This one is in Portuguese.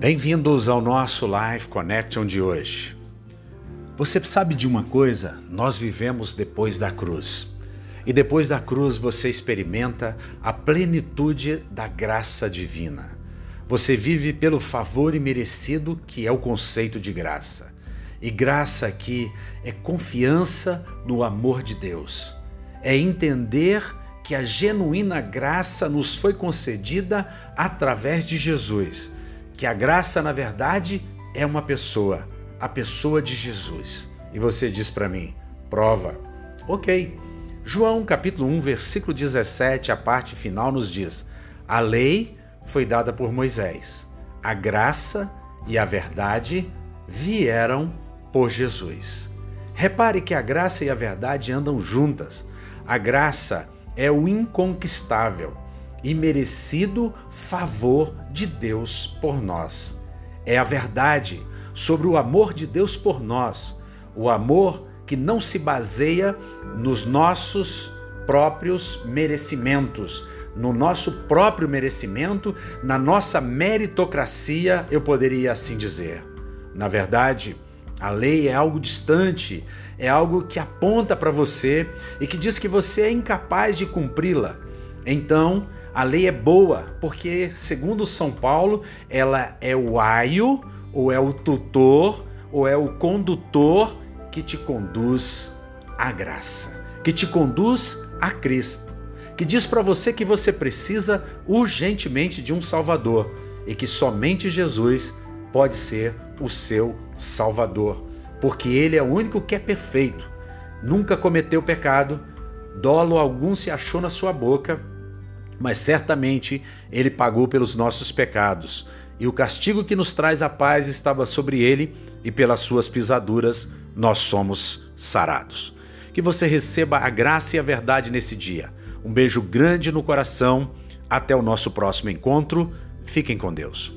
Bem-vindos ao nosso Live Connection de hoje. Você sabe de uma coisa? Nós vivemos depois da cruz. E depois da cruz você experimenta a plenitude da graça divina. Você vive pelo favor imerecido que é o conceito de graça. E graça aqui é confiança no amor de Deus. É entender que a genuína graça nos foi concedida através de Jesus. Que a graça, na verdade, é uma pessoa, a pessoa de Jesus. E você diz para mim, prova. Ok. João capítulo 1, versículo 17, a parte final nos diz: A lei foi dada por Moisés, a graça e a verdade vieram por Jesus. Repare que a graça e a verdade andam juntas. A graça é o inconquistável e merecido favor de Deus por nós. É a verdade sobre o amor de Deus por nós, o amor que não se baseia nos nossos próprios merecimentos, no nosso próprio merecimento, na nossa meritocracia, eu poderia assim dizer. Na verdade, a lei é algo distante, é algo que aponta para você e que diz que você é incapaz de cumpri-la. Então, a lei é boa, porque, segundo São Paulo, ela é o aio, ou é o tutor, ou é o condutor que te conduz à graça, que te conduz a Cristo, que diz para você que você precisa urgentemente de um Salvador e que somente Jesus pode ser o seu Salvador, porque Ele é o único que é perfeito, nunca cometeu pecado, dolo algum se achou na sua boca, mas certamente Ele pagou pelos nossos pecados, e o castigo que nos traz a paz estava sobre Ele, e pelas suas pisaduras nós somos sarados. Que você receba a graça e a verdade nesse dia. Um beijo grande no coração. Até o nosso próximo encontro. Fiquem com Deus.